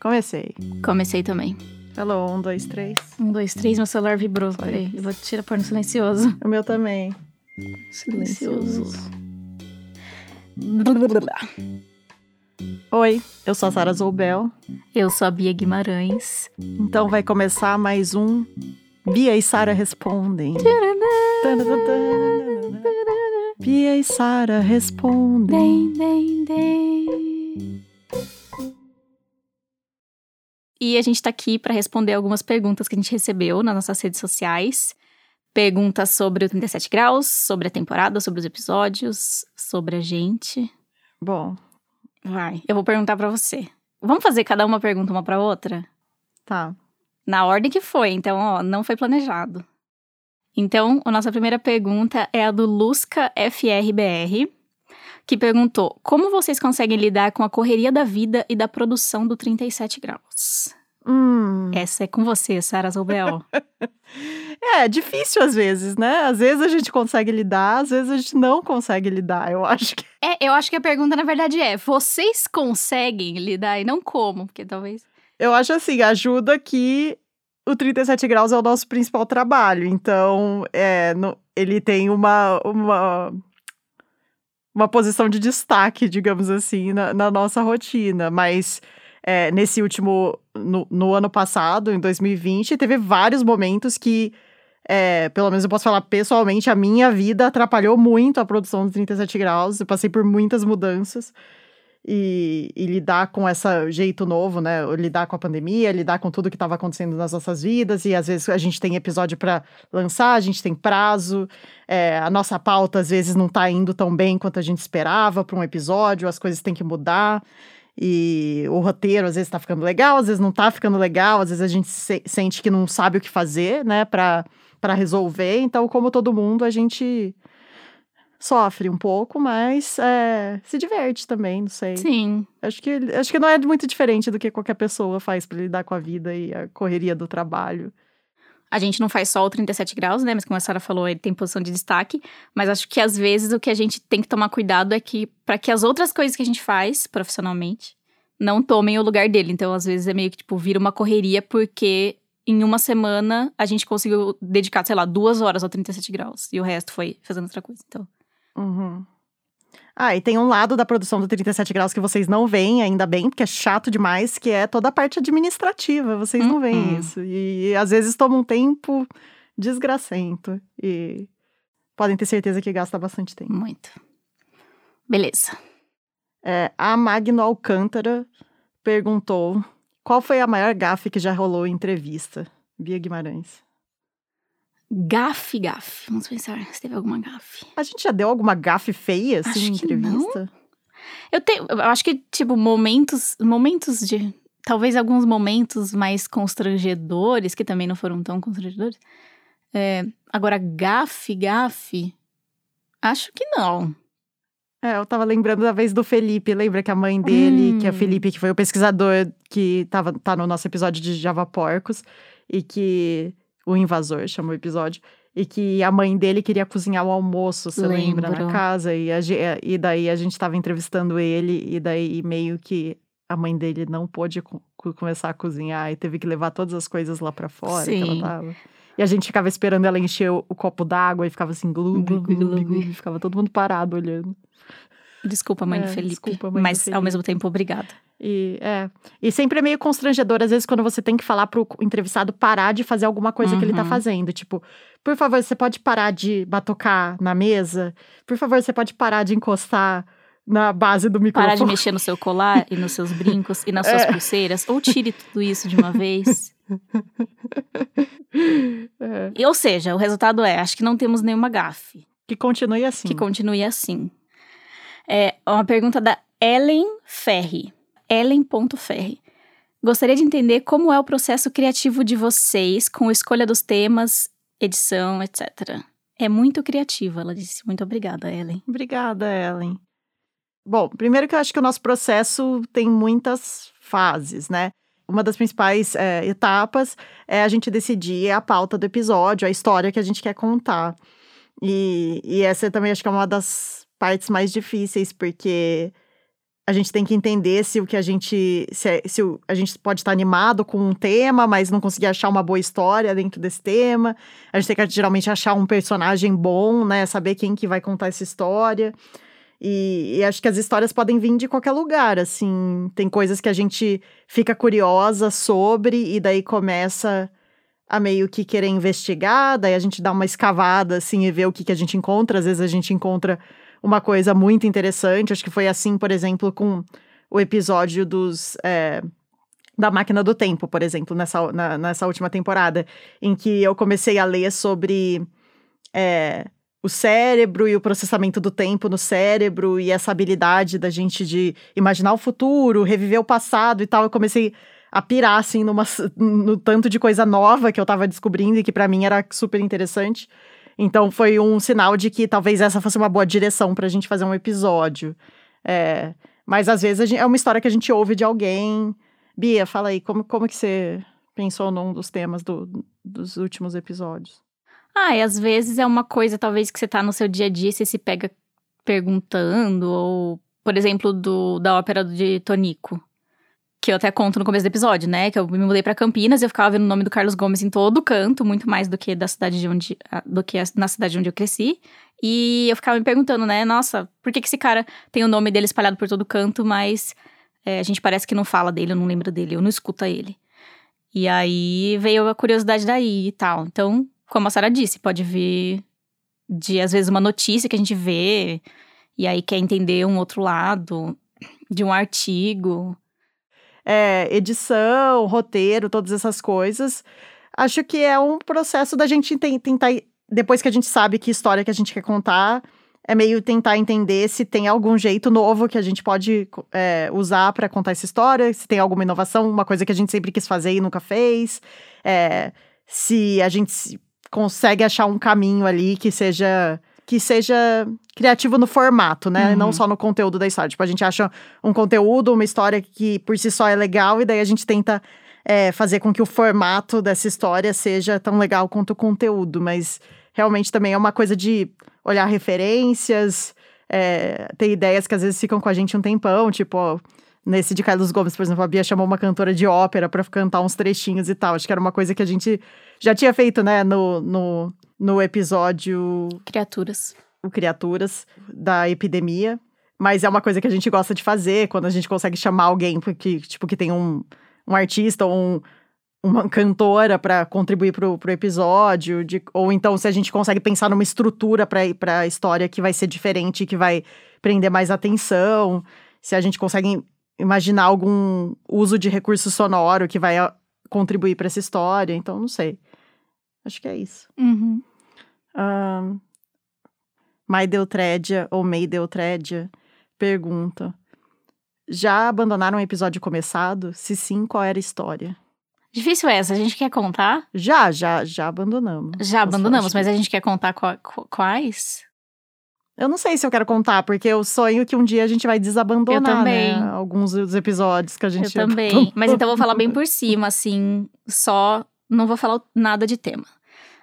Comecei. Comecei também. Alô, um, dois, três. Um, dois, três, meu celular vibrou. Peraí, eu vou tirar pôr no silencioso. O meu também. Silencioso. Oi, eu sou a Sara Zoubel. Eu sou a Bia Guimarães. Então vai começar mais um Bia e Sara Respondem. Bia e Sara Respondem. Dem, dem, dem. E a gente tá aqui para responder algumas perguntas que a gente recebeu nas nossas redes sociais. Perguntas sobre o 37 graus, sobre a temporada, sobre os episódios, sobre a gente. Bom, Vai, eu vou perguntar para você. Vamos fazer cada uma pergunta uma para outra? tá. Na ordem que foi, então, ó, não foi planejado. Então, a nossa primeira pergunta é a do Lusca FRBR, que perguntou: Como vocês conseguem lidar com a correria da vida e da produção do 37 graus? Hum. Essa é com você, Sara Zoubel. É, difícil às vezes, né? Às vezes a gente consegue lidar, às vezes a gente não consegue lidar. Eu acho que. é, eu acho que a pergunta, na verdade, é: vocês conseguem lidar e não como? Porque talvez. Eu acho assim, ajuda que o 37 graus é o nosso principal trabalho. Então, é, no- ele tem uma, uma, uma posição de destaque, digamos assim, na, na nossa rotina. Mas é, nesse último. No, no ano passado, em 2020, teve vários momentos que. é, pelo menos eu posso falar pessoalmente, a minha vida atrapalhou muito a produção do 37 graus. Eu passei por muitas mudanças e, e lidar com esse jeito novo, né? Lidar com a pandemia, lidar com tudo que estava acontecendo nas nossas vidas, e às vezes a gente tem episódio para lançar, a gente tem prazo, é, a nossa pauta às vezes não está indo tão bem quanto a gente esperava para um episódio, as coisas têm que mudar. E o roteiro às vezes tá ficando legal, às vezes não tá ficando legal, às vezes a gente se- sente que não sabe o que fazer, né, para resolver. Então, como todo mundo, a gente sofre um pouco, mas é, se diverte também, não sei. Sim. Acho que, acho que não é muito diferente do que qualquer pessoa faz para lidar com a vida e a correria do trabalho. A gente não faz só o 37 graus, né? Mas como a Sara falou, ele tem posição de destaque. Mas acho que às vezes o que a gente tem que tomar cuidado é que para que as outras coisas que a gente faz profissionalmente não tomem o lugar dele. Então, às vezes é meio que tipo vira uma correria porque em uma semana a gente conseguiu dedicar, sei lá, duas horas ao 37 graus e o resto foi fazendo outra coisa. Então, Uhum. Ah, e tem um lado da produção do 37 graus que vocês não veem, ainda bem, porque é chato demais, que é toda a parte administrativa. Vocês não veem Uhum. isso. E, às vezes toma um tempo desgracento. E podem ter certeza que gasta bastante tempo. muito. Beleza. É, a Magno Alcântara perguntou qual foi a maior gafe que já rolou em entrevista. Bia Guimarães. Gafe, gafe. Vamos pensar se teve alguma gafe. A gente já deu alguma gafe feia, assim, Acho em que entrevista? Eu tenho, eu acho que, tipo, momentos, momentos de. Talvez alguns momentos mais constrangedores, que também não foram tão constrangedores. É, agora, gafe, gafe. Acho que não. É, eu tava lembrando da vez do Felipe. Lembra que a mãe dele, Hum. que é Felipe, que foi o pesquisador que tava, tá no nosso episódio de Java Porcos, e que. O invasor chamou o episódio. E que a mãe dele queria cozinhar o almoço, você lembra, na casa. E, a ge- e daí a gente tava entrevistando ele, e daí meio que a mãe dele não pôde co- co- começar a cozinhar e teve que levar todas as coisas lá pra fora que ela Sim. tava. E a gente ficava esperando ela encher o, o copo d'água e ficava assim, gloob, Gloob, gloob, gloob. gloob. Ficava todo mundo parado olhando. Desculpa, mãe do É, Felipe. desculpa, mãe do mas ao mesmo tempo, obrigada. E, é. e sempre é meio constrangedor, às vezes, quando você tem que falar pro entrevistado parar de fazer alguma coisa que ele tá Uhum. fazendo. Tipo, por favor, você pode parar de batucar na mesa? Por favor, você pode parar de encostar na base do microfone? Parar de mexer no seu colar e nos seus brincos e nas suas É. pulseiras. Ou tire tudo isso de uma vez. É, E, ou seja, o resultado é: acho que não temos nenhuma gafe. que continue assim. que continue assim. É uma pergunta da Ellen Ferri. Ellen.ferri. Gostaria de entender como é o processo criativo de vocês com escolha dos temas, edição, etc. É muito criativa, ela disse. Muito obrigada, Ellen. Obrigada, Ellen. Bom, primeiro que eu acho que o nosso processo tem muitas fases, né? Uma das principais é, etapas é a gente decidir a pauta do episódio, a história que a gente quer contar. E, e essa também acho que é uma das partes mais difíceis, porque a gente tem que entender se o que a gente. Se, é, se a gente pode estar animado com um tema, mas não conseguir achar uma boa história dentro desse tema. A gente tem que geralmente achar um personagem bom, né? Saber quem que vai contar essa história. E, e, acho que as histórias podem vir de qualquer lugar, assim. Tem coisas que a gente fica curiosa sobre e daí começa a meio que querer investigar, daí a gente dá uma escavada, assim, e vê o que, que a gente encontra. Às vezes a gente encontra uma coisa muito interessante. Acho que foi assim, por exemplo, com o episódio dos. É, da máquina do tempo, por exemplo, nessa, na, nessa última temporada, em que eu comecei a ler sobre é, o cérebro e o processamento do tempo no cérebro e essa habilidade da gente de imaginar o futuro, reviver o passado e tal. Eu comecei a pirar, assim, numa, no tanto de coisa nova que eu tava descobrindo e que para mim era super interessante. Então foi um sinal de que talvez essa fosse uma boa direção pra gente fazer um episódio. É, mas às vezes gente, é uma história que a gente ouve de alguém. Bia, fala aí, como, como que você pensou num dos temas do, dos últimos episódios? Ah, e às vezes é uma coisa, talvez, que você tá no seu dia a dia e você se pega perguntando, ou, por exemplo, do, da ópera de Tonico que eu até conto no começo do episódio, né? Que eu me mudei para Campinas e eu ficava vendo o nome do Carlos Gomes em todo canto, muito mais do que da cidade de onde do que na cidade onde eu cresci. E eu ficava me perguntando, né? Nossa, por que, que esse cara tem o nome dele espalhado por todo canto, mas é, a gente parece que não fala dele, eu não lembro dele, eu não escuta ele. E aí veio a curiosidade daí e tal. Então, como a Sara disse, pode vir de às vezes uma notícia que a gente vê e aí quer entender um outro lado de um artigo é, edição, roteiro, todas essas coisas. Acho que é um processo da gente tentar, depois que a gente sabe que história que a gente quer contar, é meio tentar entender se tem algum jeito novo que a gente pode é, usar para contar essa história, se tem alguma inovação, uma coisa que a gente sempre quis fazer e nunca fez, é, se a gente consegue achar um caminho ali que seja que seja criativo no formato, né? Uhum. Não só no conteúdo da história. Tipo, a gente acha um conteúdo, uma história que por si só é legal, e daí a gente tenta é, fazer com que o formato dessa história seja tão legal quanto o conteúdo. Mas realmente também é uma coisa de olhar referências, é, ter ideias que às vezes ficam com a gente um tempão, tipo. Ó, Nesse de Carlos Gomes, por exemplo, a Bia chamou uma cantora de ópera para cantar uns trechinhos e tal. Acho que era uma coisa que a gente já tinha feito, né, no, no, no episódio. Criaturas. O Criaturas, da epidemia. Mas é uma coisa que a gente gosta de fazer quando a gente consegue chamar alguém que, tipo, que tem um, um artista ou um, uma cantora para contribuir pro, pro episódio, de, ou então se a gente consegue pensar numa estrutura para a história que vai ser diferente, que vai prender mais atenção, se a gente consegue imaginar algum uso de recurso sonoro que vai contribuir para essa história. Então, não sei. Acho que é isso. Uhum. Mai Deutrédia ou May Deutrédia pergunta: Já abandonaram um episódio começado? Se sim, qual era a história? Difícil essa, a gente quer contar? Já, já, já abandonamos. Já abandonamos, mas a gente quer contar quais? Eu não sei se eu quero contar, porque eu sonho que um dia a gente vai desabandonar, eu também. Né? Alguns dos episódios que a gente... Eu também. Mas então eu vou falar bem por cima, assim, só... Não vou falar nada de tema.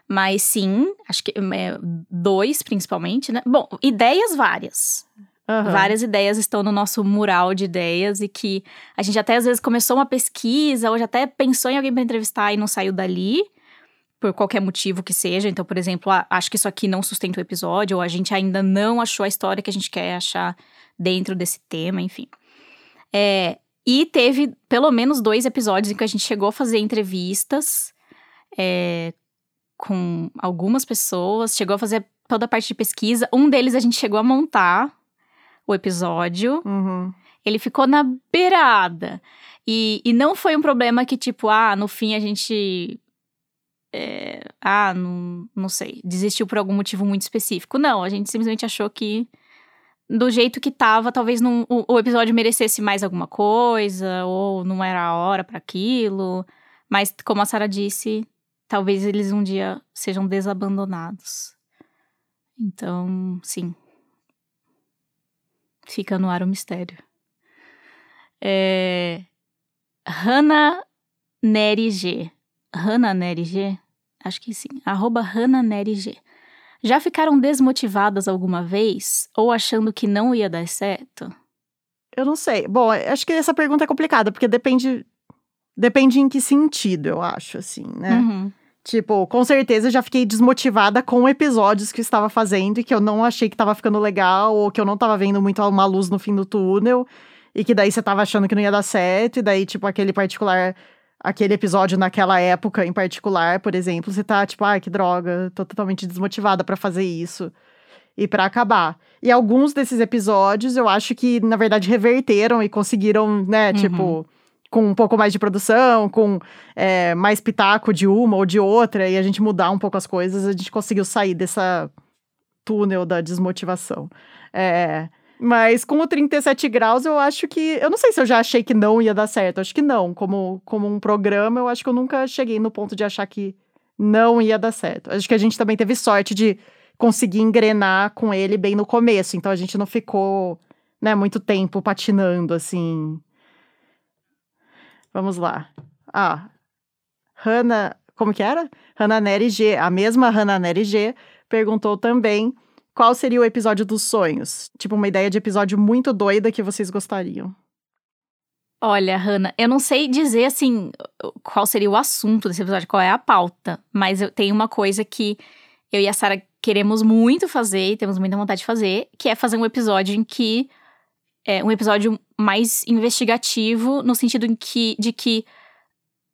Mas sim, acho que é, dois principalmente, né? Bom, ideias várias. Uhum. Várias ideias estão no nosso mural de ideias e que a gente até às vezes começou uma pesquisa, ou já até pensou em alguém para entrevistar e não saiu dali por qualquer motivo que seja. Então, por exemplo, ah, acho que isso aqui não sustenta o episódio, ou a gente ainda não achou a história que a gente quer achar dentro desse tema, enfim. É, e teve pelo menos dois episódios em que a gente chegou a fazer entrevistas é, com algumas pessoas, chegou a fazer toda a parte de pesquisa. Um deles a gente chegou a montar o episódio. Uhum. Ele ficou na beirada. E, e não foi um problema que, tipo, ah, no fim a gente é, ah, não, não sei, desistiu por algum motivo muito específico. Não, a gente simplesmente achou que do jeito que tava, talvez não, o, o, episódio merecesse mais alguma coisa, ou não era a hora para aquilo. Mas, como a Sara disse, talvez eles um dia sejam desabandonados. Então, sim. Fica no ar o mistério. É... Hannah Neri G HanaNeriG? Acho que sim. Arroba HanaNeriG. Já ficaram desmotivadas alguma vez? Ou achando que não ia dar certo? Eu não sei. Bom, acho que essa pergunta é complicada, porque depende. Depende em que sentido, eu acho, assim, né? Uhum. Tipo, com certeza eu já fiquei desmotivada com episódios que eu estava fazendo e que eu não achei que estava ficando legal, ou que eu não estava vendo muito uma luz no fim do túnel, e que daí você estava achando que não ia dar certo, e daí, tipo, aquele particular. Aquele episódio naquela época em particular, por exemplo, você tá tipo, ai, que droga, tô totalmente desmotivada para fazer isso e para acabar. E alguns desses episódios eu acho que, na verdade, reverteram e conseguiram, né, Uhum. tipo, com um pouco mais de produção, com é, mais pitaco de uma ou de outra, e a gente mudar um pouco as coisas, a gente conseguiu sair dessa túnel da desmotivação. É, mas com o 37 graus, eu acho que. Eu não sei se eu já achei que não ia dar certo. Acho que não. Como, como um programa, eu acho que eu nunca cheguei no ponto de achar que não ia dar certo. Acho que a gente também teve sorte de conseguir engrenar com ele bem no começo. Então a gente não ficou, né, muito tempo patinando, assim. Vamos lá. Ah, Hannah. Como que era? Hannah Neri G. A mesma Hannah Neri G perguntou também qual seria o episódio dos sonhos. Tipo, uma ideia de episódio muito doida que vocês gostariam. Olha, Hanna, eu não sei dizer assim qual seria o assunto desse episódio, qual é a pauta, mas eu tenho uma coisa que eu e a Sara queremos muito fazer e temos muita vontade de fazer, que é fazer um episódio em que é um episódio mais investigativo no sentido em que de que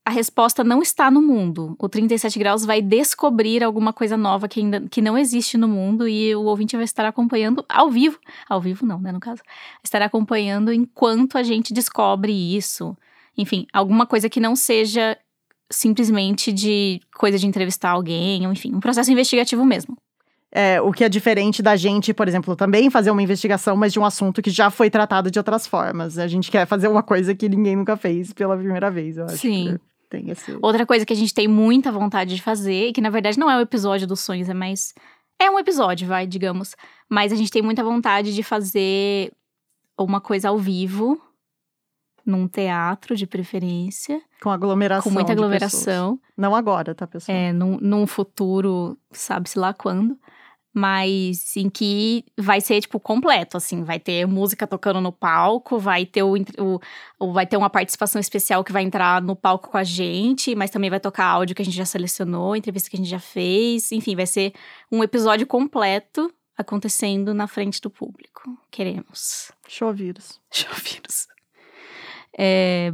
a resposta não está no mundo. O 37 graus vai descobrir alguma coisa nova que ainda que não existe no mundo e o ouvinte vai estar acompanhando ao vivo. Ao vivo não, né, no caso. Estará acompanhando enquanto a gente descobre isso. Enfim, alguma coisa que não seja simplesmente de coisa de entrevistar alguém, ou enfim, um processo investigativo mesmo. É, o que é diferente da gente, por exemplo, também fazer uma investigação, mas de um assunto que já foi tratado de outras formas. A gente quer fazer uma coisa que ninguém nunca fez pela primeira vez, eu acho. Sim. que Tem esse... Outra coisa que a gente tem muita vontade de fazer, que na verdade não é o episódio dos sonhos, é mais. É um episódio, vai, digamos. Mas a gente tem muita vontade de fazer uma coisa ao vivo, num teatro de preferência, Com aglomeração. com muita aglomeração. Não agora, tá, pessoal? É, num, num futuro, sabe-se lá quando. Mas em que vai ser, tipo, completo, assim. Vai ter música tocando no palco, vai ter, o, o- vai ter uma participação especial que vai entrar no palco com a gente, mas também vai tocar áudio que a gente já selecionou, entrevista que a gente já fez. Enfim, vai ser um episódio completo acontecendo na frente do público. Queremos. Show vírus. Choviros. É,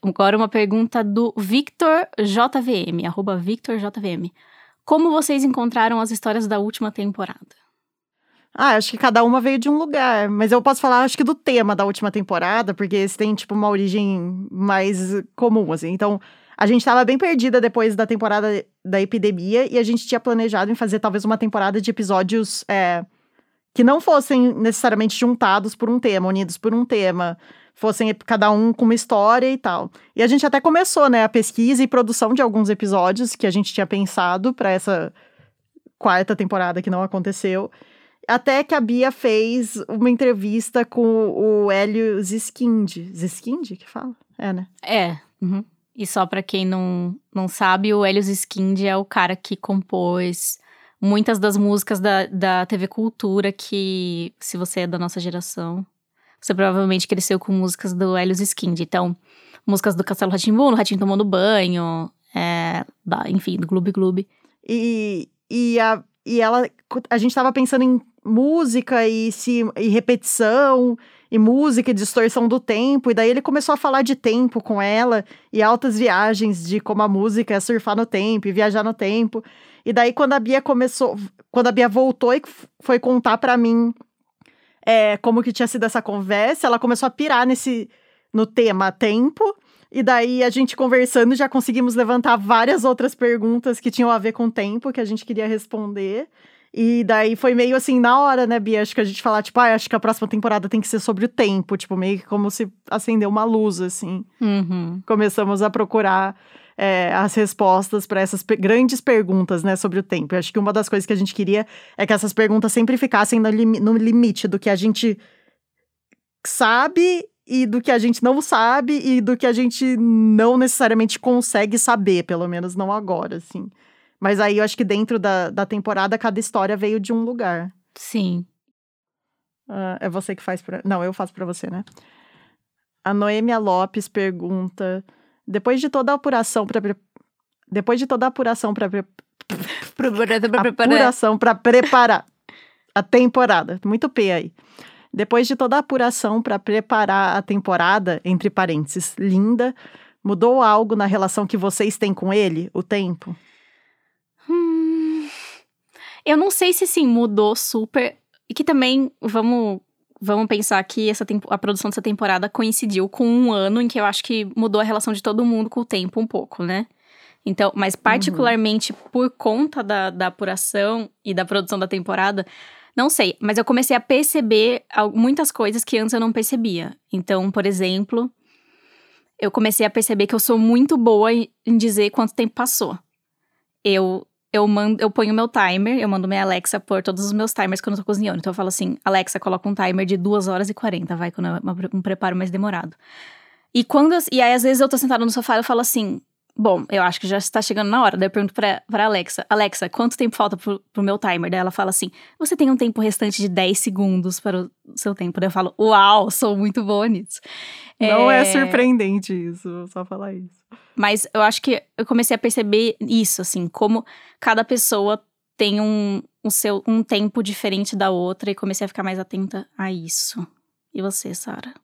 agora uma pergunta do Victor JVM, arroba Victor JVM. Como vocês encontraram as histórias da última temporada? Ah, acho que cada uma veio de um lugar. Mas eu posso falar, acho que do tema da última temporada, porque esse tem, tipo, uma origem mais comum, assim. Então, a gente tava bem perdida depois da temporada da epidemia e a gente tinha planejado em fazer talvez uma temporada de episódios é, que não fossem necessariamente juntados por um tema, unidos por um tema. Fossem cada um com uma história e tal. E a gente até começou, né, a pesquisa e produção de alguns episódios que a gente tinha pensado para essa quarta temporada que não aconteceu. Até que a Bia fez uma entrevista com o Hélio Ziskind. Ziskind que fala? É, né? É. uhum. E só pra quem não, não sabe, o Helios Skind é o cara que compôs muitas das músicas da, da TV Cultura que, se você é da nossa geração, você provavelmente cresceu com músicas do Helios Skind. Então, músicas do Castelo Ratimbu, no Ratinho Tomando Banho, é, da- enfim, do Gloob Gloob. E, e, a, e ela. A gente tava pensando em música e, se, e repetição, e música e distorção do tempo. E daí ele começou a falar de tempo com ela, e altas viagens de como a música é surfar no tempo e viajar no tempo. E daí, quando a Bia começou. Quando a Bia voltou e foi contar pra mim é, como que tinha sido essa conversa, ela começou a pirar nesse. no tema tempo. E daí, a gente conversando, já conseguimos levantar várias outras perguntas que tinham a ver com o tempo, que a gente queria responder. E daí foi meio assim, na hora, né, Bia? Acho que a gente falar, tipo, ah, acho que a próxima temporada tem que ser sobre o tempo. Tipo, meio que como se acendeu uma luz, assim. Uhum. Começamos a procurar é, as respostas para essas pe- grandes perguntas, né, sobre o tempo. Eu acho que uma das coisas que a gente queria é que essas perguntas sempre ficassem no, limi- no limite do que a gente sabe e do que a gente não sabe e do que a gente não necessariamente consegue saber, pelo menos não agora, assim. Mas aí eu acho que dentro da, da temporada, cada história veio de um lugar. Sim. Ah, é você que faz pra. Não, eu faço pra você, né? A Noêmia Lopes pergunta: depois de toda a apuração para depois de toda a apuração para apuração para preparar a temporada, muito P aí. Depois de toda a apuração para preparar a temporada, entre parênteses, linda, mudou algo na relação que vocês têm com ele, o tempo? Hum, eu não sei se sim, mudou super. E que também, vamos vamos pensar que essa a produção dessa temporada coincidiu com um ano em que eu acho que mudou a relação de todo mundo com o tempo um pouco, né? Então, mas uhum. particularmente uhum. por conta da, da apuração e da produção da temporada, não sei, mas eu comecei a perceber muitas coisas que antes eu não percebia. Então, por exemplo, eu comecei a perceber que eu sou muito boa em dizer quanto tempo passou. Eu eu mando, eu ponho meu timer, eu mando minha Alexa por todos os meus timers quando eu tô cozinhando. Então eu falo assim, Alexa, coloca um timer de 2 horas e 40, vai, quando é um preparo mais demorado. E quando, e aí às vezes eu tô sentada no sofá e eu falo assim, bom, eu acho que já está chegando na hora. Daí eu pergunto pra, pra Alexa, Alexa, quanto tempo falta pro, pro meu timer? Daí ela fala assim, você tem um tempo restante de 10 segundos para o seu tempo. Daí eu falo, uau, sou muito boa nisso. Não é, é surpreendente isso, só falar isso. Mas eu acho que eu comecei a perceber isso, assim, como cada pessoa tem um, um, seu, um tempo diferente da outra e comecei a ficar mais atenta a isso. E você, Sara?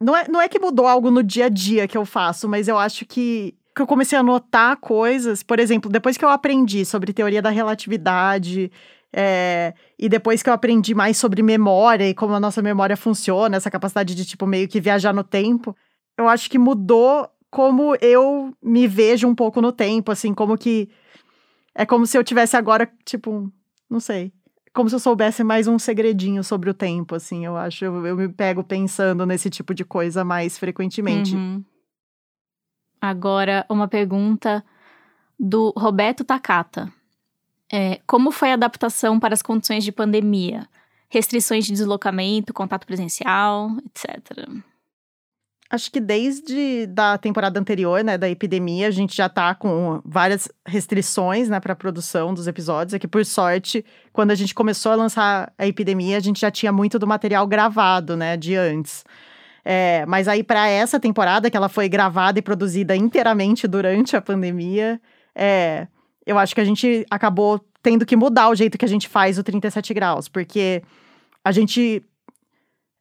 Não é, não é que mudou algo no dia a dia que eu faço, mas eu acho que, que eu comecei a notar coisas. Por exemplo, depois que eu aprendi sobre teoria da relatividade, é, e depois que eu aprendi mais sobre memória e como a nossa memória funciona, essa capacidade de, tipo, meio que viajar no tempo, eu acho que mudou como eu me vejo um pouco no tempo, assim, como que. É como se eu tivesse agora, tipo, não sei. Como se eu soubesse mais um segredinho sobre o tempo, assim, eu acho. Eu, eu me pego pensando nesse tipo de coisa mais frequentemente. Uhum. Agora, uma pergunta do Roberto Takata. É, como foi a adaptação para as condições de pandemia? Restrições de deslocamento, contato presencial, etc. Acho que desde da temporada anterior, né, da epidemia, a gente já tá com várias restrições, né, para a produção dos episódios. É que por sorte, quando a gente começou a lançar a epidemia, a gente já tinha muito do material gravado, né, de antes. É, mas aí para essa temporada, que ela foi gravada e produzida inteiramente durante a pandemia, é, eu acho que a gente acabou tendo que mudar o jeito que a gente faz o 37 graus, porque a gente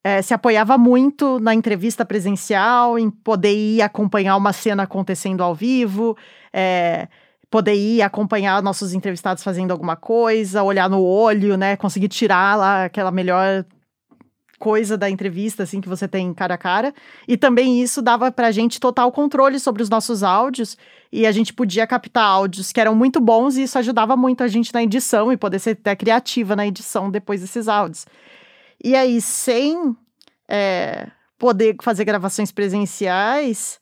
é, se apoiava muito na entrevista presencial, em poder ir acompanhar uma cena acontecendo ao vivo, é, poder ir acompanhar nossos entrevistados fazendo alguma coisa, olhar no olho, né? Conseguir tirar lá aquela melhor coisa da entrevista, assim, que você tem cara a cara. E também isso dava pra gente total controle sobre os nossos áudios. E a gente podia captar áudios que eram muito bons e isso ajudava muito a gente na edição e poder ser até criativa na edição depois desses áudios. E aí, sem é, poder fazer gravações presenciais,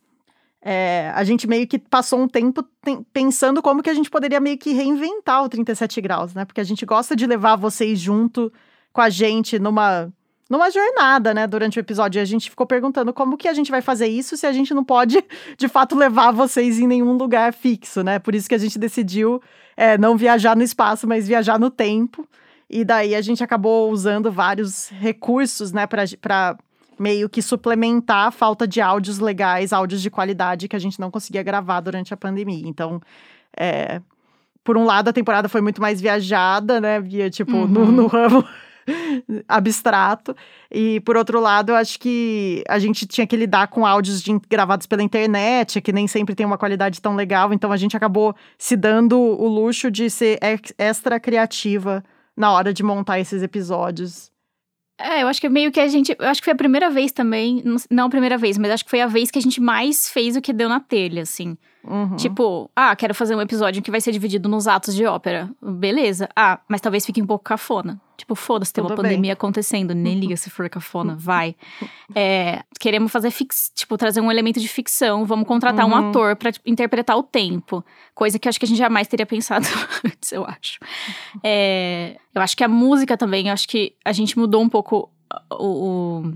é, a gente meio que passou um tempo pensando como que a gente poderia meio que reinventar o 37 graus, né? Porque a gente gosta de levar vocês junto com a gente numa numa jornada, né, durante o episódio. E a gente ficou perguntando como que a gente vai fazer isso se a gente não pode, de fato, levar vocês em nenhum lugar fixo, né? Por isso que a gente decidiu é, não viajar no espaço, mas viajar no tempo. E daí a gente acabou usando vários recursos, né, para meio que suplementar a falta de áudios legais, áudios de qualidade que a gente não conseguia gravar durante a pandemia. Então, é, por um lado, a temporada foi muito mais viajada, né, via, tipo, uhum. no, no ramo abstrato. E por outro lado, eu acho que a gente tinha que lidar com áudios de, gravados pela internet, que nem sempre tem uma qualidade tão legal. Então a gente acabou se dando o luxo de ser extra criativa na hora de montar esses episódios. É, eu acho que meio que a gente. Eu acho que foi a primeira vez também. Não a primeira vez, mas acho que foi a vez que a gente mais fez o que deu na telha, assim. Uhum. Tipo, ah, quero fazer um episódio que vai ser dividido nos atos de ópera. Beleza. Ah, mas talvez fique um pouco cafona. Tipo, foda-se, tem uma pandemia bem. acontecendo, nem liga se for cafona, vai. É, queremos fazer fix, tipo, trazer um elemento de ficção, vamos contratar uhum. um ator para tipo, interpretar o tempo. Coisa que eu acho que a gente jamais teria pensado antes, eu acho. É, eu acho que a música também, eu acho que a gente mudou um pouco o, o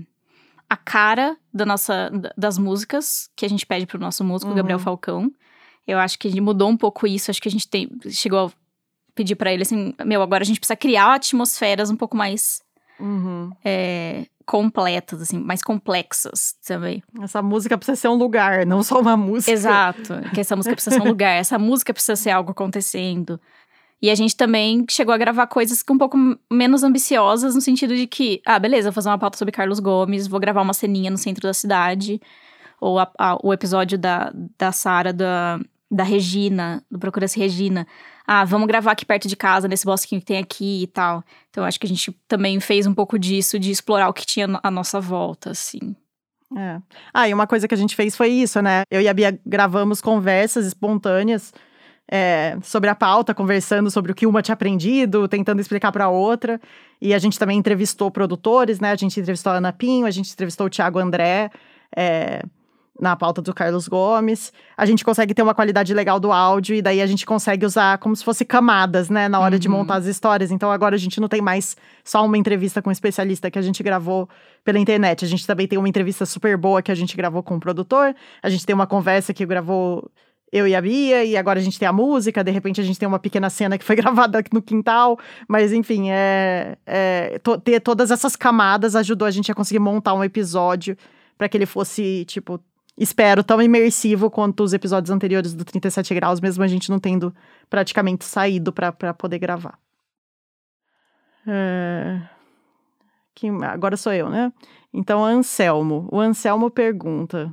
a cara da nossa, das músicas que a gente pede pro nosso músico, uhum. Gabriel Falcão. Eu acho que a gente mudou um pouco isso, acho que a gente tem, chegou a pedir para ele assim, meu, agora a gente precisa criar atmosferas um pouco mais uhum. é, completas, assim, mais complexas também. Essa música precisa ser um lugar, não só uma música. Exato, que essa música precisa ser um lugar, essa música precisa ser algo acontecendo. E a gente também chegou a gravar coisas um pouco menos ambiciosas, no sentido de que, ah, beleza, vou fazer uma pauta sobre Carlos Gomes, vou gravar uma ceninha no centro da cidade, ou a, a, o episódio da, da Sara, da, da Regina, do Procura-se Regina. Ah, vamos gravar aqui perto de casa, nesse bosquinho que tem aqui e tal. Então, acho que a gente também fez um pouco disso, de explorar o que tinha à nossa volta, assim. É. Ah, e uma coisa que a gente fez foi isso, né? Eu e a Bia gravamos conversas espontâneas é, sobre a pauta, conversando sobre o que uma tinha aprendido, tentando explicar para outra. E a gente também entrevistou produtores, né? A gente entrevistou a Ana Pinho, a gente entrevistou o Thiago André. É, na pauta do Carlos Gomes. A gente consegue ter uma qualidade legal do áudio e daí a gente consegue usar como se fosse camadas, né, na hora uhum. de montar as histórias. Então agora a gente não tem mais só uma entrevista com um especialista que a gente gravou pela internet. A gente também tem uma entrevista super boa que a gente gravou com o um produtor. A gente tem uma conversa que gravou eu e a Bia, e agora a gente tem a música, de repente a gente tem uma pequena cena que foi gravada no quintal, mas enfim, é, é to, ter todas essas camadas ajudou a gente a conseguir montar um episódio para que ele fosse, tipo, espero, tão imersivo quanto os episódios anteriores do 37 Graus, mesmo a gente não tendo praticamente saído para poder gravar. É... Que... Agora sou eu, né? Então, Anselmo. O Anselmo pergunta: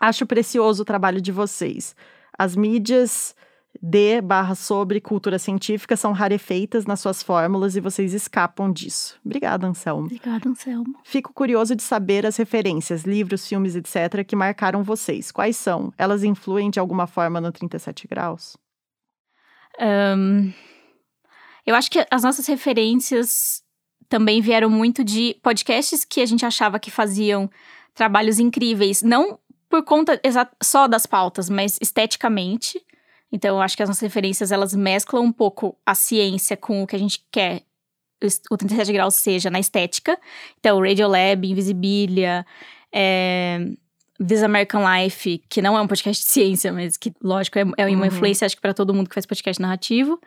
Acho precioso o trabalho de vocês. As mídias de barra sobre cultura científica são rarefeitas nas suas fórmulas e vocês escapam disso. Obrigada, Anselmo. Obrigada, Anselmo. Fico curioso de saber as referências, livros, filmes, etc., que marcaram vocês. Quais são? Elas influem de alguma forma no 37 graus? Um, eu acho que as nossas referências também vieram muito de podcasts que a gente achava que faziam trabalhos incríveis, não por conta só das pautas, mas esteticamente. Então, eu acho que as nossas referências, elas mesclam um pouco a ciência com o que a gente quer o 37 graus seja na estética. Então, Radiolab, Invisibilia, é, This American Life, que não é um podcast de ciência, mas que, lógico, é, é uma uhum. influência, acho que para todo mundo que faz podcast narrativo.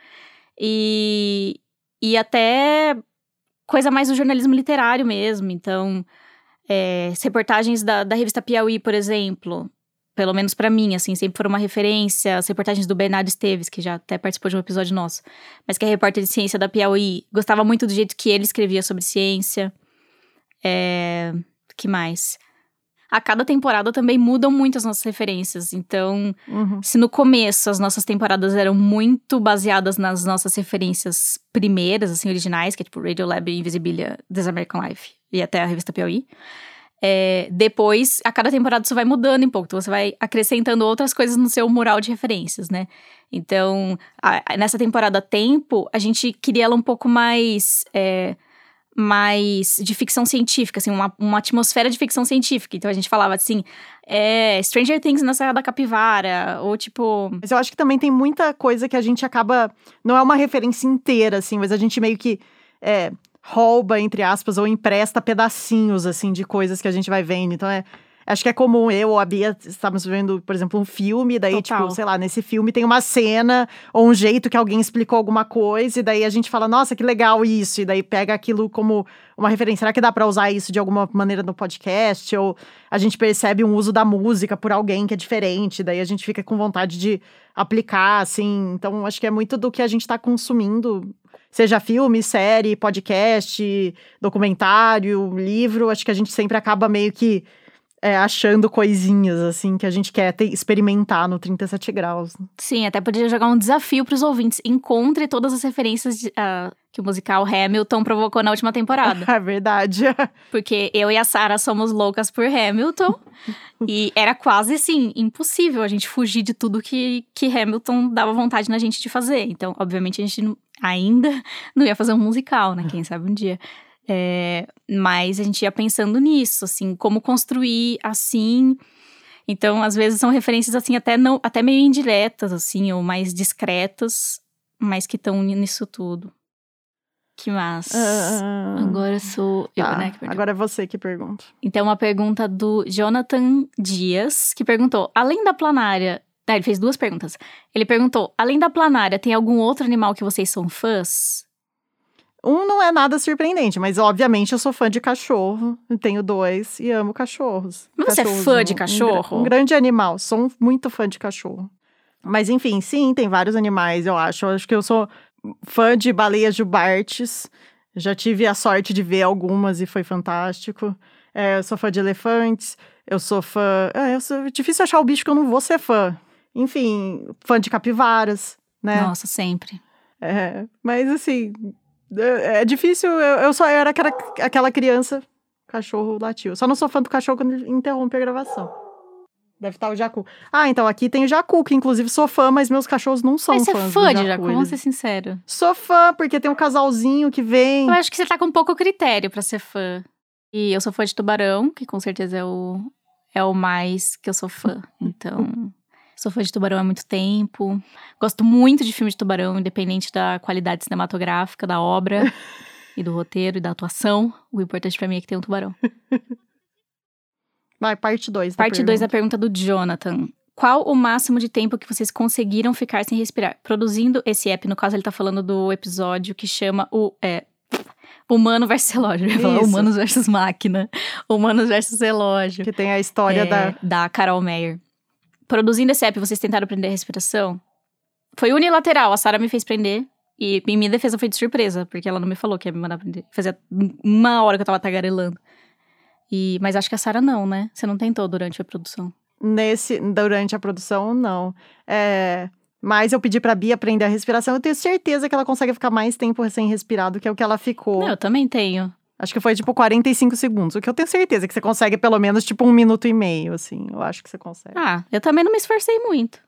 E, e até coisa mais do jornalismo literário mesmo. Então, é, reportagens da, da revista Piauí, por exemplo, pelo menos para mim, assim, sempre foram uma referência. As reportagens do Bernardo Esteves, que já até participou de um episódio nosso, mas que é repórter de ciência da Piauí. Gostava muito do jeito que ele escrevia sobre ciência. É... que mais? A cada temporada também mudam muito as nossas referências. Então, uhum. se no começo as nossas temporadas eram muito baseadas nas nossas referências primeiras, assim, originais, que é tipo Radiolab, Invisibilia, This American Life e até a revista Piauí. É, depois, a cada temporada isso vai mudando um pouco, então você vai acrescentando outras coisas no seu mural de referências, né? Então, a, nessa temporada Tempo, a gente queria ela um pouco mais. É, mais de ficção científica, assim, uma, uma atmosfera de ficção científica. Então a gente falava assim, é, Stranger Things na Serra da Capivara, ou tipo. Mas eu acho que também tem muita coisa que a gente acaba. Não é uma referência inteira, assim, mas a gente meio que. É, rouba, entre aspas, ou empresta pedacinhos, assim, de coisas que a gente vai vendo. Então, é, acho que é comum eu ou a Bia estamos vendo, por exemplo, um filme, daí, Total. tipo, sei lá, nesse filme tem uma cena ou um jeito que alguém explicou alguma coisa, e daí a gente fala, nossa, que legal isso, e daí pega aquilo como uma referência. Será que dá para usar isso de alguma maneira no podcast? Ou a gente percebe um uso da música por alguém que é diferente, daí a gente fica com vontade de aplicar, assim. Então, acho que é muito do que a gente está consumindo seja filme, série, podcast, documentário, livro, acho que a gente sempre acaba meio que é, achando coisinhas, assim, que a gente quer ter, experimentar no 37 graus. Sim, até poderia jogar um desafio para os ouvintes. Encontre todas as referências de, uh, que o musical Hamilton provocou na última temporada. É verdade. Porque eu e a Sarah somos loucas por Hamilton. e era quase, assim, impossível a gente fugir de tudo que, que Hamilton dava vontade na gente de fazer. Então, obviamente, a gente não, ainda não ia fazer um musical, né? Quem sabe um dia. É, mas a gente ia pensando nisso, assim, como construir assim. Então, às vezes são referências assim até não, até meio indiretas, assim, ou mais discretas, mas que estão nisso tudo. Que massa. Uh, agora sou eu, tá, né? agora é você que pergunta. Então, uma pergunta do Jonathan Dias, que perguntou: além da planária. Ah, ele fez duas perguntas. Ele perguntou: além da planária, tem algum outro animal que vocês são fãs? Um não é nada surpreendente, mas obviamente eu sou fã de cachorro. Tenho dois e amo cachorros. Mas você é Cachorros, fã de um- cachorro? Um, um grande animal. Sou muito fã de cachorro. Mas enfim, sim, tem vários animais, eu acho. Eu acho que eu sou fã de baleias jubartes. Já tive a sorte de ver algumas e foi fantástico. É, eu sou fã de elefantes. Eu sou fã. É, eu sou... difícil achar o bicho que eu não vou ser fã. Enfim, fã de capivaras, né? Nossa, sempre. É, mas assim, é, é difícil. Eu, eu só era aquela, aquela criança, cachorro latiu. Só não sou fã do cachorro quando ele interrompe a gravação. Deve estar o Jacu. Ah, então aqui tem o Jacu, que inclusive sou fã, mas meus cachorros não são Mas você é fãs fã de Jacu, eles- vamos ser sinceros. Sou fã, porque tem um casalzinho que vem. Eu acho que você tá com pouco critério pra ser fã. E eu sou fã de Tubarão, que com certeza é o, é o mais que eu sou fã. Então, sou fã de Tubarão há muito tempo. Gosto muito de filme de Tubarão, independente da qualidade cinematográfica, da obra, e do roteiro e da atuação. O importante pra mim é que tem um tubarão. Vai, parte 2. Parte 2 da pergunta do Jonathan. Qual o máximo de tempo que vocês conseguiram ficar sem respirar? Produzindo esse app, no caso ele tá falando do episódio que chama o é, Humano versus Relógio. Eu ia falar Isso. Humanos versus Máquina. Humanos versus Relógio. Que tem a história É, da. da Carol Meyer. Produzindo esse app, vocês tentaram aprender a respiração? Foi unilateral, a Sara me fez prender. E em minha defesa foi de surpresa, porque ela não me falou que ia me mandar aprender. Fazia uma hora que eu tava tagarelando. E, mas acho que a Sara não, né? Você não tentou durante a produção. Nesse, durante a produção, não. É, mas eu pedi pra Bia aprender a respiração. Eu tenho certeza que ela consegue ficar mais tempo sem respirar do que é o que ela ficou. Não, eu também tenho. Acho que foi tipo 45 segundos. O que eu tenho certeza que você consegue pelo menos tipo um minuto e meio, assim. Eu acho que você consegue. Ah, eu também não me esforcei muito.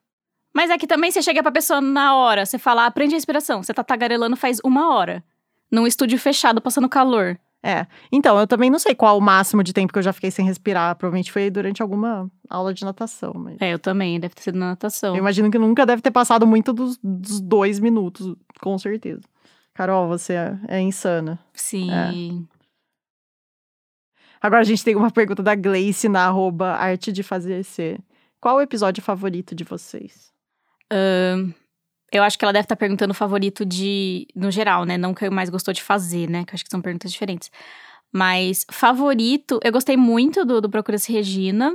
Mas é que também você chega pra pessoa na hora, você fala, aprende a respiração. Você tá tagarelando faz uma hora. Num estúdio fechado, passando calor. É. Então, eu também não sei qual o máximo de tempo que eu já fiquei sem respirar. Provavelmente foi durante alguma aula de natação. Mas É, eu também, deve ter sido na natação. eu imagino que nunca deve ter passado muito dos, dos dois minutos, com certeza. Carol, você é, é insana. Sim. Agora a gente tem uma pergunta da Gleice na arroba arte de fazer ser. Qual o episódio favorito de vocês? Ahn, eu acho que ela deve estar perguntando o favorito de. No geral, né? Não que mais gostou de fazer, né? Que eu acho que são perguntas diferentes. Mas favorito, eu gostei muito do, do Procura-se Regina.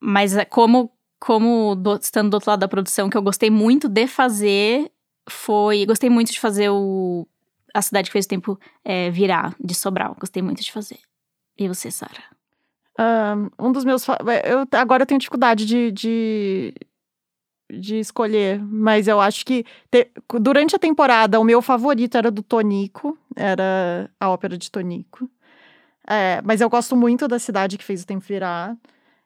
Mas é, como, como do- estando do outro lado da produção, que eu gostei muito de fazer foi. Gostei muito de fazer o. A cidade que fez o tempo é, virar, de Sobral. Gostei muito de fazer. E você, Sara? Ahn, um dos meus. Eu, agora eu tenho dificuldade de, de, de escolher, mas eu acho que te- durante a temporada o meu favorito era do Tonico, era a ópera de Tonico. É, mas eu gosto muito da cidade que fez o tempo virar.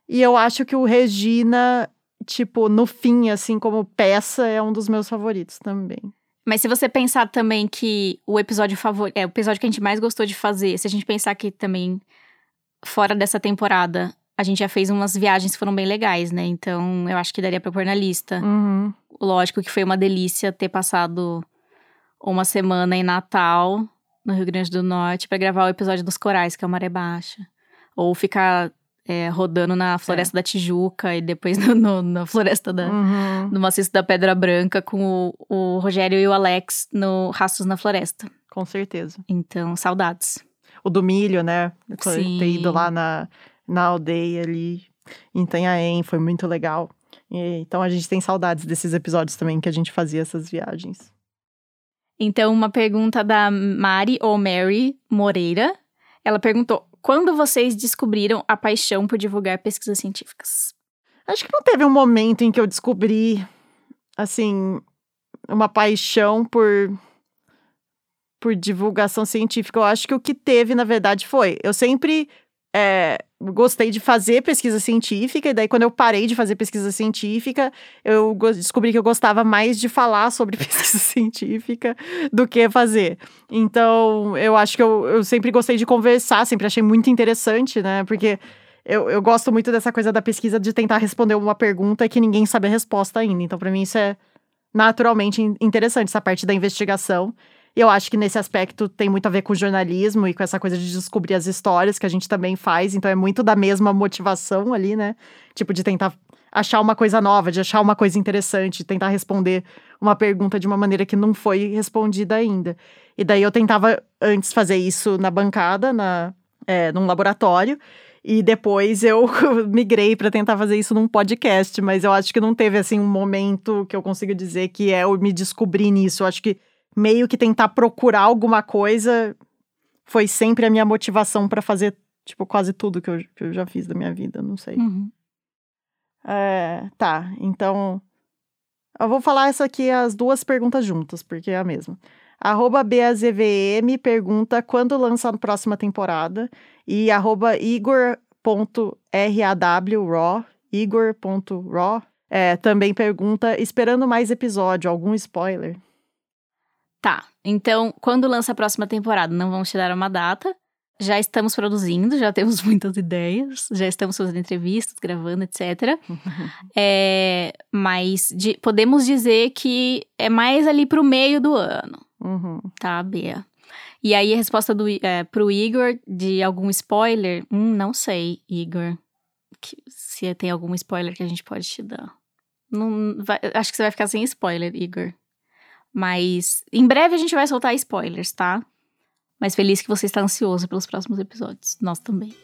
E eu acho que o Regina, tipo, no fim, assim, como peça, é um dos meus favoritos também. Mas se você pensar também que o episódio favorito. É o episódio que a gente mais gostou de fazer, se a gente pensar que também, fora dessa temporada, a gente já fez umas viagens que foram bem legais, né? Então eu acho que daria pra pôr na lista. Uhum. Lógico que foi uma delícia ter passado uma semana em Natal, no Rio Grande do Norte, pra gravar o episódio dos corais, que é o Maré Baixa. Ou ficar é, rodando na Floresta da Tijuca e depois no- no- na Floresta da Uhum. no Maciço da Pedra Branca com o, o Rogério e o Alex no Rastros na Floresta. Com certeza. Então, saudades. o do milho, né? Ter Sim. ido lá na, na aldeia ali em Itanhaém, foi muito legal. E, então a gente tem saudades desses episódios também que a gente fazia essas viagens. Então, uma pergunta da Mari ou Mary Moreira. Ela perguntou: quando vocês descobriram a paixão por divulgar pesquisas científicas? Acho que não teve um momento em que eu descobri, assim, uma paixão por por divulgação científica. Eu acho que o que teve, na verdade, foi. Eu sempre é, gostei de fazer pesquisa científica, e daí, quando eu parei de fazer pesquisa científica, eu descobri que eu gostava mais de falar sobre pesquisa científica do que fazer. Então, eu acho que eu, eu sempre gostei de conversar, sempre achei muito interessante, né? Porque eu, eu gosto muito dessa coisa da pesquisa de tentar responder uma pergunta que ninguém sabe a resposta ainda. Então, para mim, isso é naturalmente in- interessante, essa parte da investigação. Eu acho que nesse aspecto tem muito a ver com jornalismo e com essa coisa de descobrir as histórias que a gente também faz. Então, é muito da mesma motivação ali, né? Tipo, de tentar achar uma coisa nova, de achar uma coisa interessante, tentar responder uma pergunta de uma maneira que não foi respondida ainda. E daí eu tentava antes fazer isso na bancada, na, é, num laboratório. E depois eu migrei para tentar fazer isso num podcast, mas eu acho que não teve assim um momento que eu consiga dizer que é eu me descobrir nisso. Eu acho que meio que tentar procurar alguma coisa foi sempre a minha motivação para fazer tipo quase tudo que eu, que eu, já fiz da minha vida, não sei. Uhum. É, tá, então eu vou falar essa aqui as duas perguntas juntas, porque é a mesma. Arroba BAZVM pergunta quando lança a próxima temporada. E arroba igor.raw, igor.raw, é, também pergunta, esperando mais episódio, algum spoiler? Tá, então, quando lança a próxima temporada? Não vamos te dar uma data. Já estamos produzindo, já temos muitas ideias, já estamos fazendo entrevistas, gravando, etc. é, mas de, podemos dizer que é mais ali pro meio do ano. Uhum. Tá, Bia? E aí a resposta do, é, pro Igor de algum spoiler? Hum, não sei, Igor. Que, se tem algum spoiler que a gente pode te dar. Não, vai, acho que você vai ficar sem spoiler, Igor. Mas em breve a gente vai soltar spoilers, tá? Mas feliz que você está ansioso pelos próximos episódios. Nós também.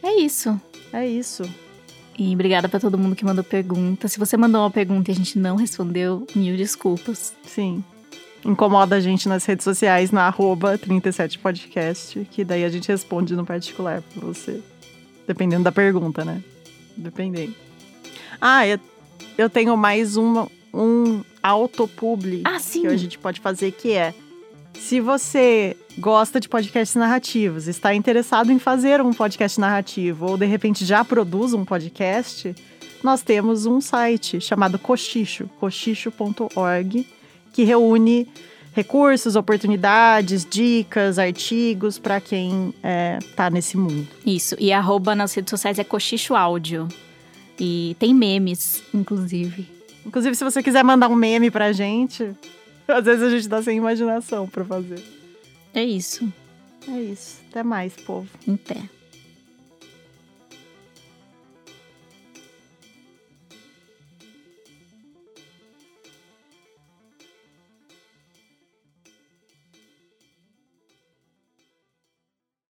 É isso. É isso. E obrigada para todo mundo que mandou pergunta. Se você mandou uma pergunta e a gente não respondeu, mil desculpas. Sim. Incomoda a gente nas redes sociais, na arroba 37podcast, que daí a gente responde no particular pra você. Dependendo da pergunta, né? Dependendo. Ah, eu, eu tenho mais uma, um autopubli ah, sim. que a gente pode fazer, que é se você gosta de podcasts narrativos, está interessado em fazer um podcast narrativo ou de repente já produz um podcast, nós temos um site chamado Cochicho, cochicho.org, que reúne recursos, oportunidades, dicas, artigos para quem está é, nesse mundo. Isso, e arroba nas redes sociais é Cochicho Áudio. E tem memes, inclusive. Inclusive, se você quiser mandar um meme pra gente, às vezes a gente dá sem imaginação para fazer. É isso. É isso. Até mais, povo. Até.